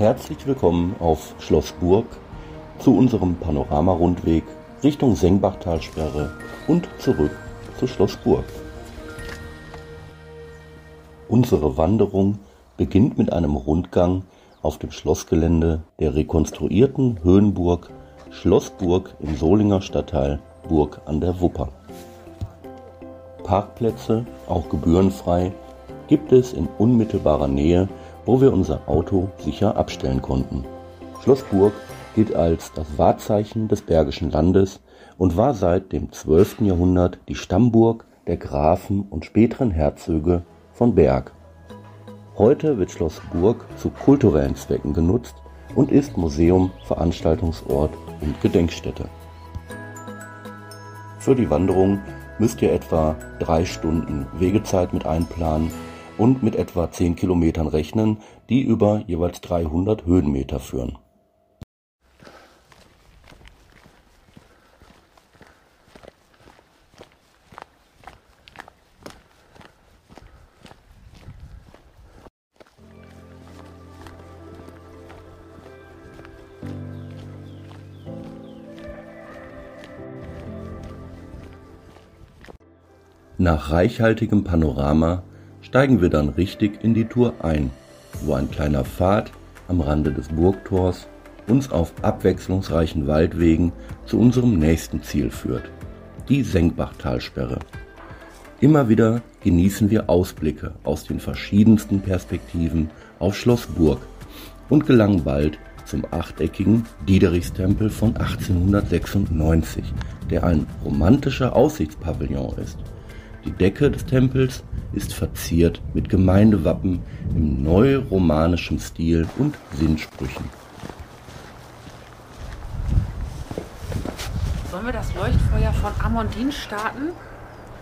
Herzlich willkommen auf Schloss Burg zu unserem Panoramarundweg Richtung Sengbachtalsperre und zurück zu Schloss Burg. Unsere Wanderung beginnt mit einem Rundgang auf dem Schlossgelände der rekonstruierten Höhenburg Schlossburg im Solinger Stadtteil Burg an der Wupper. Parkplätze, auch gebührenfrei, gibt es in unmittelbarer Nähe, wo wir unser Auto sicher abstellen konnten. Schloss Burg gilt als das Wahrzeichen des Bergischen Landes und war seit dem 12. Jahrhundert die Stammburg der Grafen und späteren Herzöge von Berg. Heute wird Schloss Burg zu kulturellen Zwecken genutzt und ist Museum, Veranstaltungsort und Gedenkstätte. Für die Wanderung müsst ihr etwa drei Stunden Wegezeit mit einplanen und mit etwa 10 Kilometern rechnen, die über jeweils 300 Höhenmeter führen. Nach reichhaltigem Panorama steigen wir dann richtig in die Tour ein, wo ein kleiner Pfad am Rande des Burgtors uns auf abwechslungsreichen Waldwegen zu unserem nächsten Ziel führt, die Senkbachtalsperre. Immer wieder genießen wir Ausblicke aus den verschiedensten Perspektiven auf Schloss Burg und gelangen bald zum achteckigen Diederikstempel von 1896, der ein romantischer Aussichtspavillon ist. Die Decke des Tempels ist verziert mit Gemeindewappen im neuromanischen Stil und Sinnsprüchen. Sollen wir das Leuchtfeuer von Amondin starten?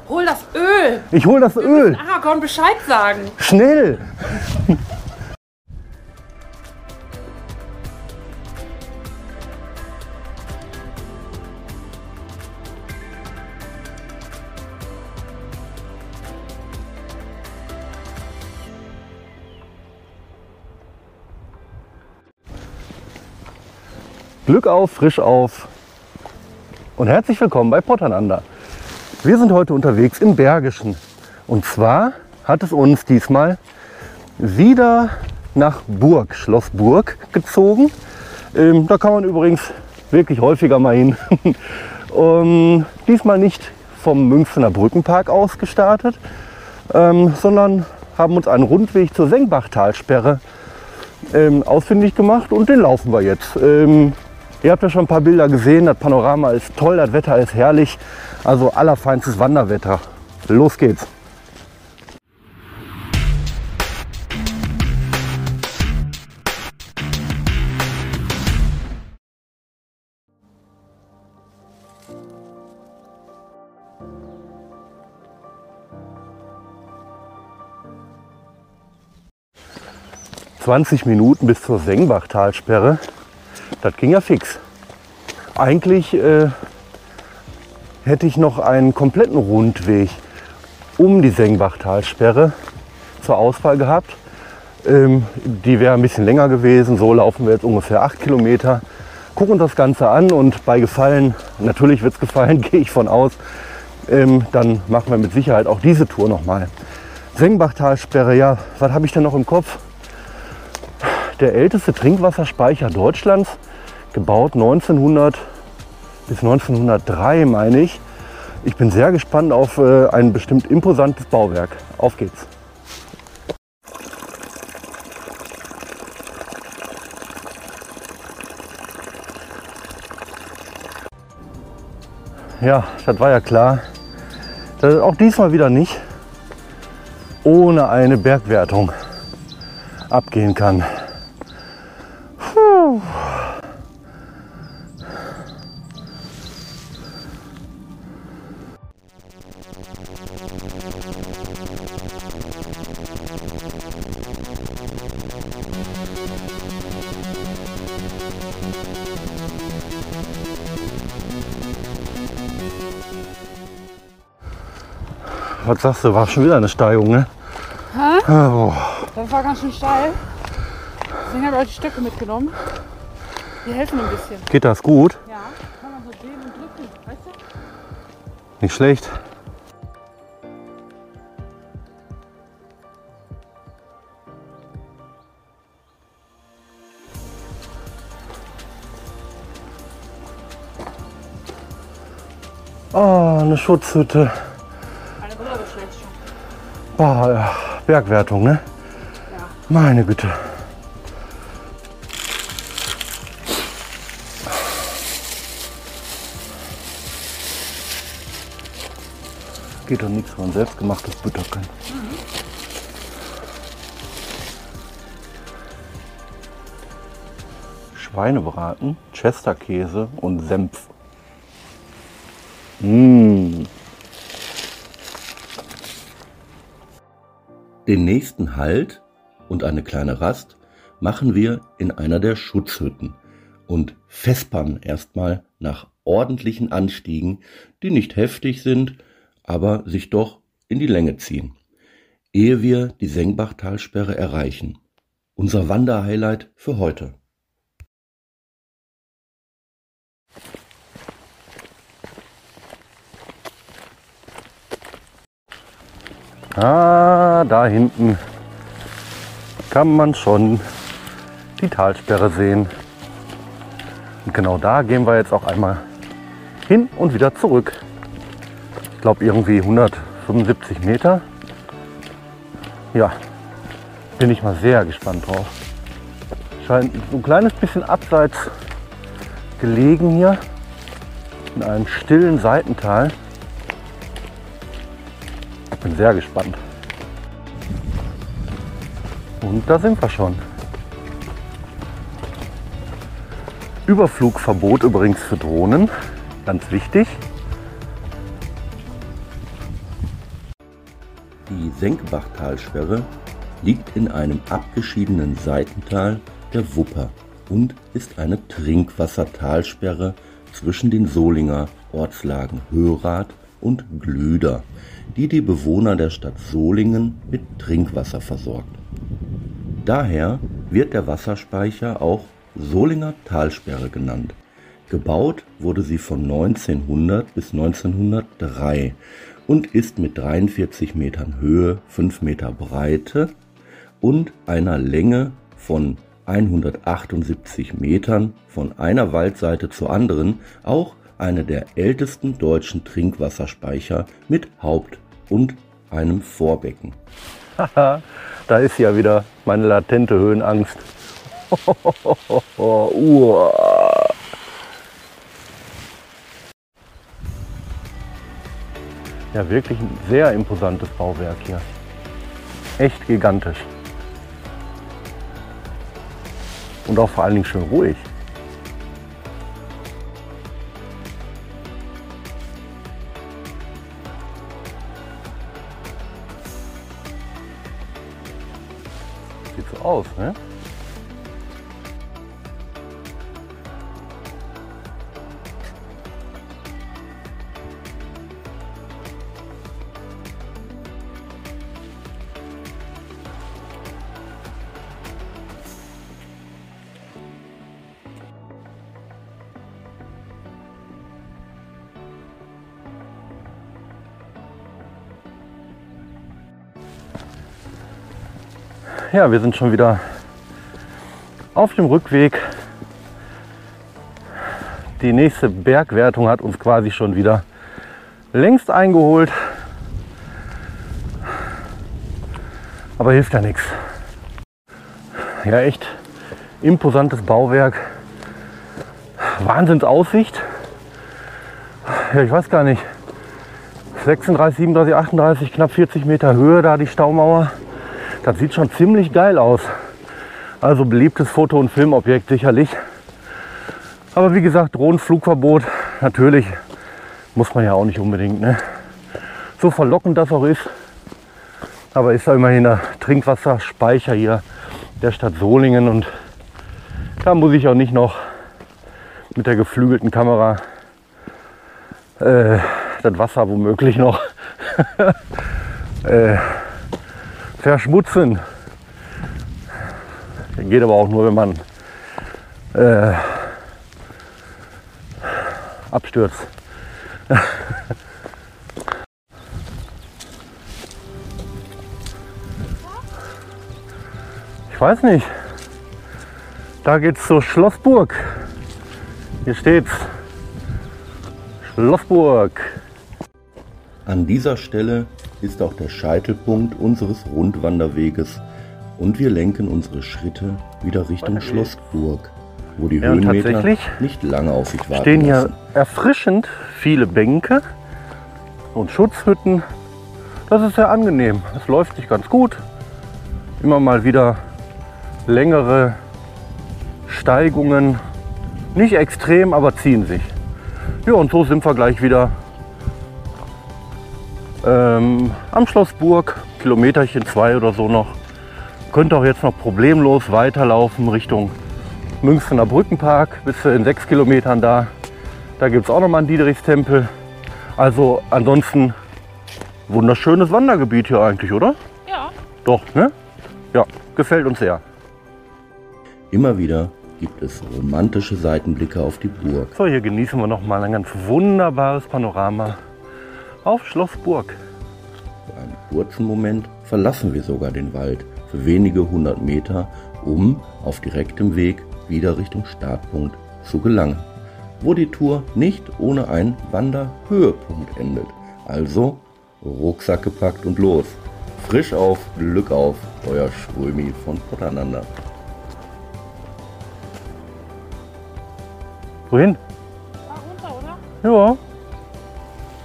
Hol das Öl! Ich hol das Wir Öl. Aragorn Bescheid sagen. Schnell! Glück auf, frisch auf und herzlich willkommen bei Potternander. Wir sind heute unterwegs im Bergischen. Und zwar hat es uns diesmal wieder nach Burg, Schloss Burg gezogen. Ähm, da kann man übrigens wirklich häufiger mal hin. um, diesmal nicht vom Münchner Brückenpark aus gestartet, ähm, sondern haben uns einen Rundweg zur Sengbachtalsperre ähm, ausfindig gemacht und den laufen wir jetzt. Ähm, ihr habt ja schon ein paar Bilder gesehen, das Panorama ist toll, das Wetter ist herrlich, also allerfeinstes Wanderwetter. Los geht's! ...20 Minuten bis zur Sengbachtalsperre. Das ging ja fix. Eigentlich äh, hätte ich noch einen kompletten Rundweg um die Sengbachtalsperre zur Auswahl gehabt. Ähm, die wäre ein bisschen länger gewesen. So laufen wir jetzt ungefähr 8 Kilometer. Gucken das Ganze an und bei Gefallen, natürlich wird es gefallen, gehe ich von aus, ähm, dann machen wir mit Sicherheit auch diese Tour nochmal. Sengbachtalsperre, ja, was habe ich denn noch im Kopf? Der älteste Trinkwasserspeicher Deutschlands, gebaut 1900 bis 1903, meine ich. Ich bin sehr gespannt auf äh, ein bestimmt imposantes Bauwerk. Auf geht's. Ja, das war ja klar. Dass es auch diesmal wieder nicht ohne eine Bergwertung abgehen kann. Was sagst du, war schon wieder eine Steigung, ne? Hä? Boah. Das war ganz schön steil. Deswegen habe ich auch die Stöcke mitgenommen. Die helfen ein bisschen. Geht das gut? Ja, kann man so drehen und drücken, weißt du? Nicht schlecht. Oh, eine Schutzhütte. Oh, ja. Bergwertung, ne? Ja. Meine Güte. Geht doch nichts, man selbstgemachtes Butter kann. Schweinebraten, Chesterkäse und Senf. Mmh. Den nächsten Halt und eine kleine Rast machen wir in einer der Schutzhütten und fespern erstmal nach ordentlichen Anstiegen, die nicht heftig sind, aber sich doch in die Länge ziehen, ehe wir die Sengbachtalsperre erreichen. Unser Wanderhighlight für heute. Ah, da hinten kann man schon die Talsperre sehen. Und genau da gehen wir jetzt auch einmal hin und wieder zurück. Ich glaube irgendwie 175 Meter. Ja, bin ich mal sehr gespannt drauf. Scheint so ein kleines bisschen abseits gelegen hier in einem stillen Seitental. Ich bin sehr gespannt. Und da sind wir schon. Überflugverbot übrigens für Drohnen, ganz wichtig. Die Senkbachtalsperre liegt in einem abgeschiedenen Seitental der Wupper und ist eine Trinkwassertalsperre zwischen den Solinger Ortslagen Hörath und Glüder, die die Bewohner der Stadt Solingen mit Trinkwasser versorgt. Daher wird der Wasserspeicher auch Solinger Talsperre genannt. Gebaut wurde sie von 1900 bis 1903 und ist mit 43 Metern Höhe, 5 Meter Breite und einer Länge von 178 Metern von einer Waldseite zur anderen auch eine der ältesten deutschen Trinkwasserspeicher mit Haupt- und einem Vorbecken. Da ist ja wieder meine latente Höhenangst. Ja, wirklich ein sehr imposantes Bauwerk hier. Echt gigantisch. Und auch vor allen Dingen schön ruhig. Ja, wir sind schon wieder auf dem Rückweg. Die nächste Bergwertung hat uns quasi schon wieder längst eingeholt. Aber hilft ja nichts. Ja, echt imposantes Bauwerk. Wahnsinnsaussicht. Ja, ich weiß gar nicht. 36, 37, 38, knapp 40 Meter Höhe da die Staumauer. Das sieht schon ziemlich geil aus. Also beliebtes Foto- und Filmobjekt sicherlich. Aber wie gesagt, Drohnenflugverbot, natürlich muss man ja auch nicht unbedingt. Ne? So verlockend das auch ist. Aber ist ja immerhin der Trinkwasserspeicher hier der Stadt Solingen. Und da muss ich auch nicht noch mit der geflügelten Kamera äh, das Wasser womöglich noch äh, verschmutzen. Geht aber auch nur, wenn man äh, abstürzt. Ich weiß nicht. Da geht's zur Schlossburg. Hier steht's. Schlossburg. An dieser Stelle ist auch der Scheitelpunkt unseres Rundwanderweges und wir lenken unsere Schritte wieder Richtung Schlossburg, wo die Ja, Höhenmeter tatsächlich nicht lange auf sich warten stehen hier erfrischend viele Bänke und Schutzhütten. Das ist sehr angenehm. Es läuft sich ganz gut. Immer mal wieder längere Steigungen. Nicht extrem, aber ziehen sich. Ja, und so sind wir gleich wieder ähm, am Schlossburg. Kilometerchen zwei oder so noch. Könnt auch jetzt noch problemlos weiterlaufen Richtung Münchner Brückenpark. Bis zu in sechs Kilometern da. Da gibt es auch noch mal einen Diederichstempel. Also ansonsten wunderschönes Wandergebiet hier eigentlich, oder? Ja. Doch, ne? Ja, gefällt uns sehr. Immer wieder gibt es romantische Seitenblicke auf die Burg. So, hier genießen wir noch mal ein ganz wunderbares Panorama auf Schlossburg. Für einen kurzen Moment verlassen wir sogar den Wald für wenige hundert Meter, um auf direktem Weg wieder Richtung Startpunkt zu gelangen, wo die Tour nicht ohne einen Wanderhöhepunkt endet. Also Rucksack gepackt und los. Frisch auf, Glück auf, euer Strömi von Potternander. Wohin? Da runter, oder? Ja.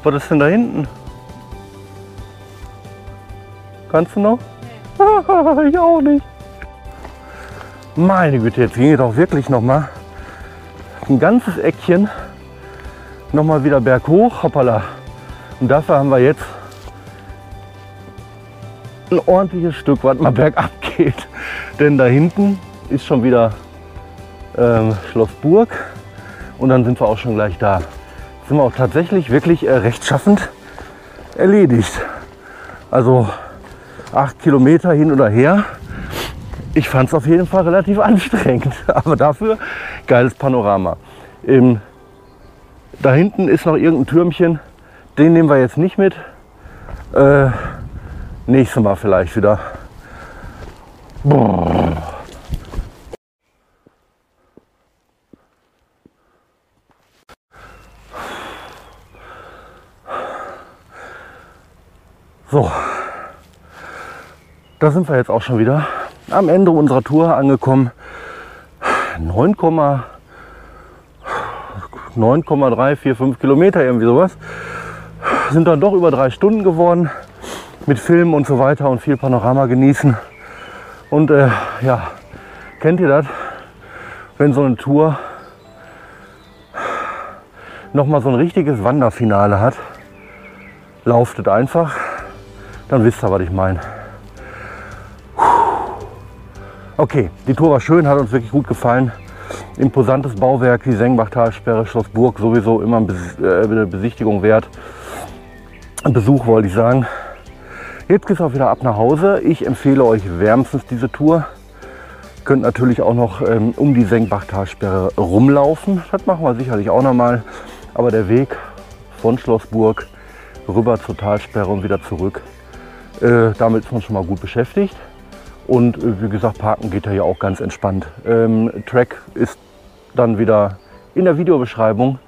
Was ist denn da hinten? Kannst du noch? ich auch nicht. Meine Güte, jetzt ging es doch wirklich noch mal ein ganzes Eckchen noch mal wieder berghoch. Hoppala. Und dafür haben wir jetzt ein ordentliches Stück, was mal bergab geht. Denn da hinten ist schon wieder ähm, Schloss Burg und dann sind wir auch schon gleich da. Sind wir auch tatsächlich wirklich äh, rechtschaffend erledigt. Also acht Kilometer hin oder her. Ich fand es auf jeden Fall relativ anstrengend, aber dafür geiles Panorama. Ähm, da hinten ist noch irgendein Türmchen, den nehmen wir jetzt nicht mit. Äh, nächstes Mal vielleicht wieder. Boah. So, da sind wir jetzt auch schon wieder am Ende unserer Tour angekommen. 9, 9,345 Kilometer, irgendwie sowas. Sind dann doch über drei Stunden geworden mit Filmen und so weiter und viel Panorama genießen. Und äh, ja, kennt ihr das? Wenn so eine Tour nochmal so ein richtiges Wanderfinale hat, lauftet einfach, dann wisst ihr, was ich meine. Okay, die Tour war schön, hat uns wirklich gut gefallen. Imposantes Bauwerk, die Sengbachtalsperre, Schloss Burg, sowieso immer äh, eine Besichtigung wert. Besuch wollte ich sagen. Jetzt geht es auch wieder ab nach Hause. Ich empfehle euch wärmstens diese Tour. Könnt natürlich auch noch ähm, um die Senkbachtalsperre rumlaufen. Das machen wir sicherlich auch noch mal. Aber der Weg von Schlossburg rüber zur Talsperre und wieder zurück, damit ist man schon mal gut beschäftigt. Und äh, wie gesagt, parken geht ja hier auch ganz entspannt. Ähm, Track ist dann wieder in der Videobeschreibung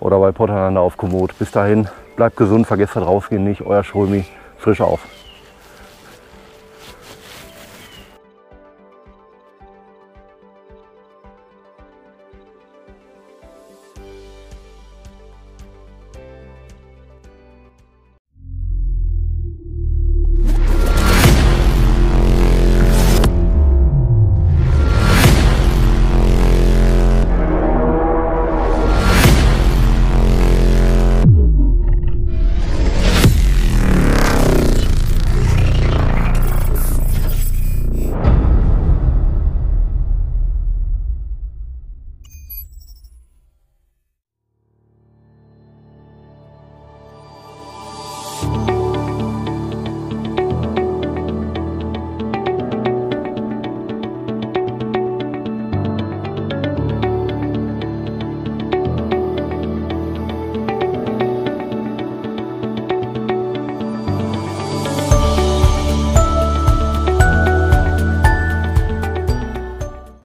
oder bei Porteinander auf Komoot. Bis dahin, bleibt gesund, vergesst das rausgehen nicht. Euer Schrömi, frisch auf.